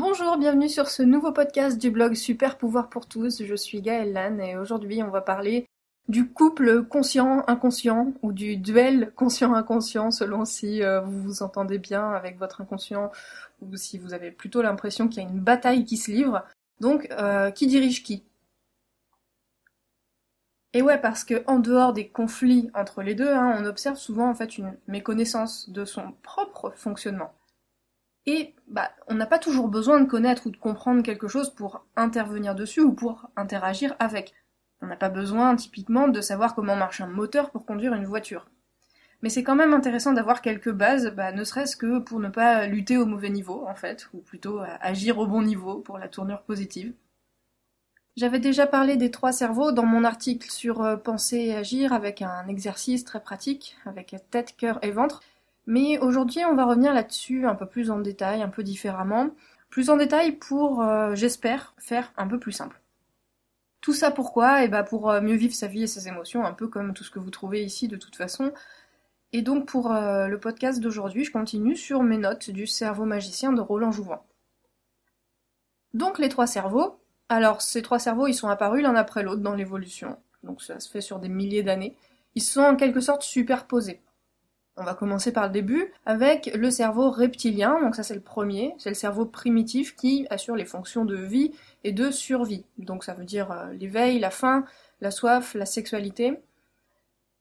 Bonjour, bienvenue sur ce nouveau podcast du blog Super Pouvoir pour tous. Je suis Gaëlle Lannes et aujourd'hui on va parler du couple conscient-inconscient ou du duel conscient-inconscient selon si euh, vous vous entendez bien avec votre inconscient ou si vous avez plutôt l'impression qu'il y a une bataille qui se livre. Donc, euh, qui dirige qui? Et ouais, parce que en dehors des conflits entre les deux, hein, on observe souvent en fait une méconnaissance de son propre fonctionnement. Et bah, on n'a pas toujours besoin de connaître ou de comprendre quelque chose pour intervenir dessus ou pour interagir avec. On n'a pas besoin typiquement de savoir comment marche un moteur pour conduire une voiture. Mais c'est quand même intéressant d'avoir quelques bases, bah, ne serait-ce que pour ne pas lutter au mauvais niveau, en fait, ou plutôt agir au bon niveau pour la tournure positive. J'avais déjà parlé des trois cerveaux dans mon article sur euh, penser et agir avec un exercice très pratique, avec tête, cœur et ventre, mais aujourd'hui, on va revenir là-dessus un peu plus en détail, un peu différemment. Plus en détail pour, euh, j'espère, faire un peu plus simple. Tout ça pourquoi? Eh bah pour euh, mieux vivre sa vie et ses émotions, un peu comme tout ce que vous trouvez ici de toute façon. Et donc pour euh, le podcast d'aujourd'hui, je continue sur mes notes du cerveau magicien de Roland Jouvin. Donc les trois cerveaux. Alors ces trois cerveaux, ils sont apparus l'un après l'autre dans l'évolution. Donc ça se fait sur des milliers d'années. Ils sont en quelque sorte superposés. On va commencer par le début avec le cerveau reptilien, donc ça c'est le premier, c'est le cerveau primitif qui assure les fonctions de vie et de survie. Donc ça veut dire euh, l'éveil, la faim, la soif, la sexualité.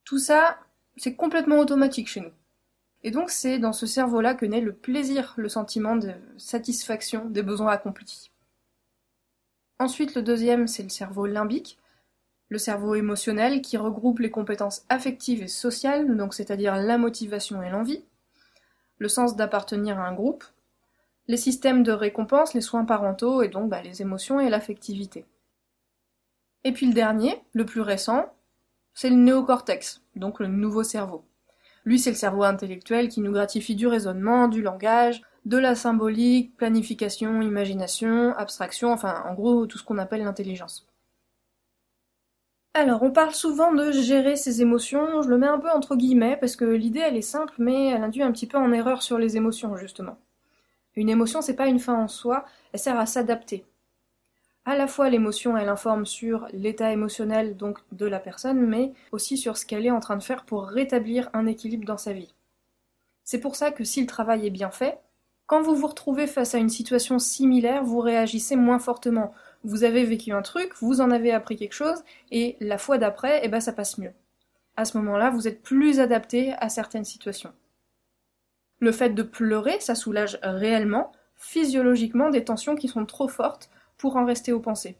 Tout ça, c'est complètement automatique chez nous. Et donc c'est dans ce cerveau-là que naît le plaisir, le sentiment de satisfaction des besoins accomplis. Ensuite, le deuxième, c'est le cerveau limbique, le cerveau émotionnel qui regroupe les compétences affectives et sociales, donc c'est-à-dire la motivation et l'envie, le sens d'appartenir à un groupe, les systèmes de récompense, les soins parentaux et donc bah, les émotions et l'affectivité. Et puis le dernier, le plus récent, c'est le néocortex, donc le nouveau cerveau. Lui, c'est le cerveau intellectuel qui nous gratifie du raisonnement, du langage, de la symbolique, planification, imagination, abstraction, enfin en gros tout ce qu'on appelle l'intelligence. Alors, on parle souvent de gérer ses émotions, je le mets un peu entre guillemets, parce que l'idée elle est simple, mais elle induit un petit peu en erreur sur les émotions, justement. Une émotion, c'est pas une fin en soi, elle sert à s'adapter. À la fois l'émotion, elle informe sur l'état émotionnel donc de la personne, mais aussi sur ce qu'elle est en train de faire pour rétablir un équilibre dans sa vie. C'est pour ça que si le travail est bien fait, quand vous vous retrouvez face à une situation similaire, vous réagissez moins fortement, vous avez vécu un truc, vous en avez appris quelque chose, et la fois d'après, eh ben, ça passe mieux. À ce moment-là, vous êtes plus adapté à certaines situations. Le fait de pleurer, ça soulage réellement, physiologiquement, des tensions qui sont trop fortes pour en rester aux pensées.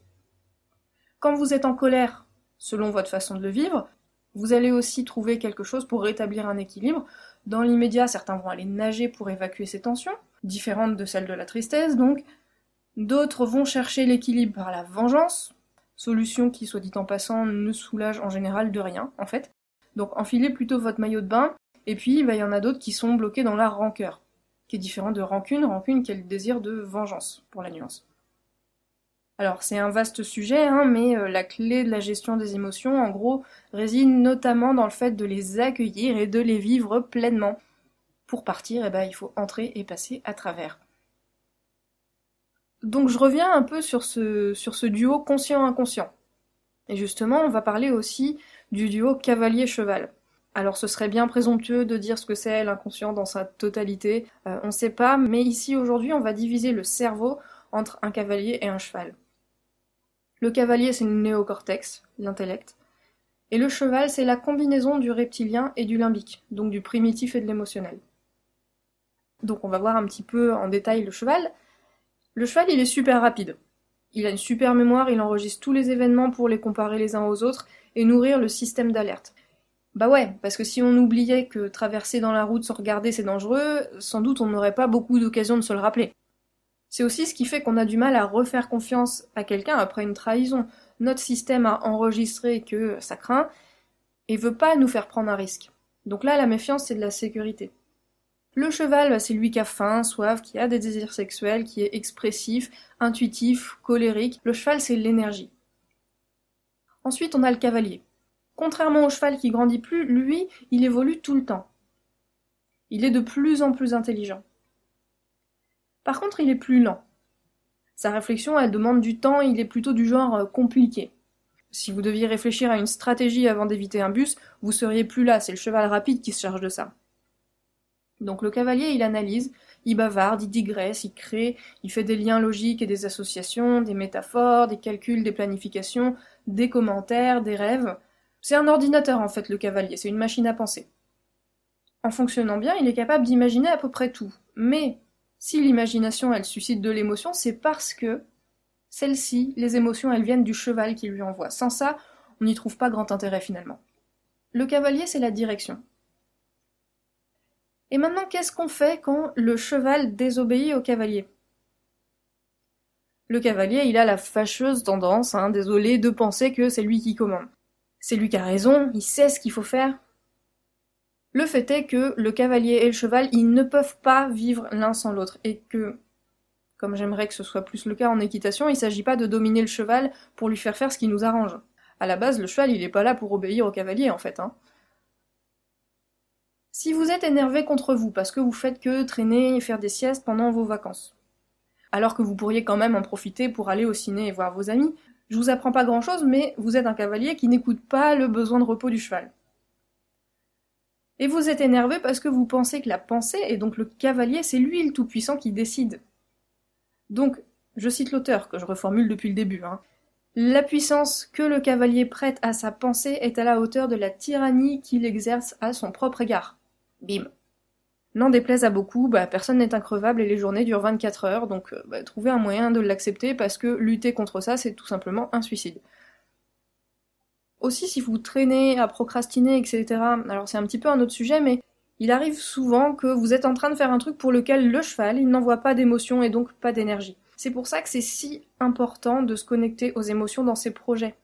Quand vous êtes en colère, selon votre façon de le vivre, vous allez aussi trouver quelque chose pour rétablir un équilibre. Dans l'immédiat, certains vont aller nager pour évacuer ces tensions, différentes de celles de la tristesse, donc D'autres vont chercher l'équilibre par la vengeance, solution qui, soit dit en passant, ne soulage en général de rien, en fait. Donc enfilez plutôt votre maillot de bain, et puis bah, il y en a d'autres qui sont bloqués dans la rancœur, qui est différent de rancune, rancune qui est le désir de vengeance, pour la nuance. Alors c'est un vaste sujet, hein, mais euh, la clé de la gestion des émotions, en gros, réside notamment dans le fait de les accueillir et de les vivre pleinement. Pour partir, eh ben, il faut entrer et passer à travers. Donc je reviens un peu sur ce, duo conscient-inconscient. Et justement, on va parler aussi du duo cavalier-cheval. Alors ce serait bien présomptueux de dire ce que c'est l'inconscient dans sa totalité, euh, on ne sait pas, mais ici aujourd'hui on va diviser le cerveau entre un cavalier et un cheval. Le cavalier c'est le néocortex, l'intellect, et le cheval c'est la combinaison du reptilien et du limbique, donc du primitif et de l'émotionnel. Donc on va voir un petit peu en détail le cheval, le cheval, il est super rapide. Il a une super mémoire, il enregistre tous les événements pour les comparer les uns aux autres et nourrir le système d'alerte. Bah ouais, parce que si on oubliait que traverser dans la route sans regarder c'est dangereux, sans doute on n'aurait pas beaucoup d'occasions de se le rappeler. C'est aussi ce qui fait qu'on a du mal à refaire confiance à quelqu'un après une trahison. Notre système a enregistré que ça craint et veut pas nous faire prendre un risque. Donc là, la méfiance, c'est de la sécurité. Le cheval, c'est lui qui a faim, soif, qui a des désirs sexuels, qui est expressif, intuitif, colérique. Le cheval, c'est l'énergie. Ensuite, on a le cavalier. Contrairement au cheval qui grandit plus, lui, il évolue tout le temps. Il est de plus en plus intelligent. Par contre, il est plus lent. Sa réflexion, elle demande du temps, il est plutôt du genre euh, compliqué. Si vous deviez réfléchir à une stratégie avant d'éviter un bus, vous seriez plus là, c'est le cheval rapide qui se charge de ça. Donc le cavalier, il analyse, il bavarde, il digresse, il crée, il fait des liens logiques et des associations, des métaphores, des calculs, des planifications, des commentaires, des rêves. C'est un ordinateur en fait le cavalier, c'est une machine à penser. En fonctionnant bien, il est capable d'imaginer à peu près tout. Mais si l'imagination elle suscite de l'émotion, c'est parce que celle-ci, les émotions, elles viennent du cheval qui lui envoie. Sans ça, on n'y trouve pas grand intérêt finalement. Le cavalier, c'est la direction. Et maintenant, qu'est-ce qu'on fait quand le cheval désobéit au cavalier? Le cavalier, il a la fâcheuse tendance, hein, désolé, de penser que c'est lui qui commande. C'est lui qui a raison, il sait ce qu'il faut faire. Le fait est que le cavalier et le cheval, ils ne peuvent pas vivre l'un sans l'autre, et que, comme j'aimerais que ce soit plus le cas en équitation, il s'agit pas de dominer le cheval pour lui faire faire ce qui nous arrange. À la base, le cheval, il est pas là pour obéir au cavalier, en fait, hein. Si vous êtes énervé contre vous parce que vous faites que traîner et faire des siestes pendant vos vacances, alors que vous pourriez quand même en profiter pour aller au ciné et voir vos amis, je vous apprends pas grand chose, mais vous êtes un cavalier qui n'écoute pas le besoin de repos du cheval. Et vous êtes énervé parce que vous pensez que la pensée, et donc le cavalier, c'est lui le tout-puissant qui décide. Donc, je cite l'auteur, que je reformule depuis le début, hein. La puissance que le cavalier prête à sa pensée est à la hauteur de la tyrannie qu'il exerce à son propre égard. Bim. N'en déplaise à beaucoup, bah, personne n'est increvable et les journées durent 24 heures, donc euh, bah, trouvez un moyen de l'accepter parce que lutter contre ça, c'est tout simplement un suicide. Aussi, si vous traînez à procrastiner, etc., alors c'est un petit peu un autre sujet, mais il arrive souvent que vous êtes en train de faire un truc pour lequel le cheval, il n'envoie pas d'émotion et donc pas d'énergie. C'est pour ça que c'est si important de se connecter aux émotions dans ses projets.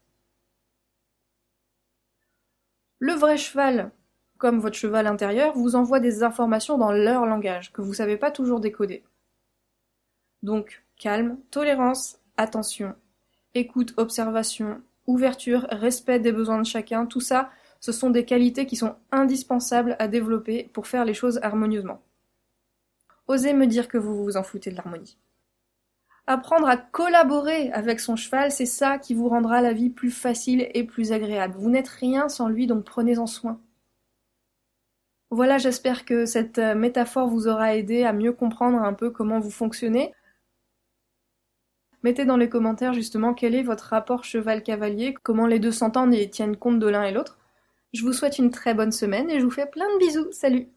Le vrai cheval, comme votre cheval intérieur, vous envoie des informations dans leur langage, que vous ne savez pas toujours décoder. Donc, calme, tolérance, attention, écoute, observation, ouverture, respect des besoins de chacun, tout ça, ce sont des qualités qui sont indispensables à développer pour faire les choses harmonieusement. Osez me dire que vous vous en foutez de l'harmonie. Apprendre à collaborer avec son cheval, c'est ça qui vous rendra la vie plus facile et plus agréable. Vous n'êtes rien sans lui, donc prenez-en soin. Voilà, j'espère que cette euh, métaphore vous aura aidé à mieux comprendre un peu comment vous fonctionnez. Mettez dans les commentaires justement quel est votre rapport cheval-cavalier, comment les deux s'entendent et tiennent compte de l'un et l'autre. Je vous souhaite une très bonne semaine et je vous fais plein de bisous. Salut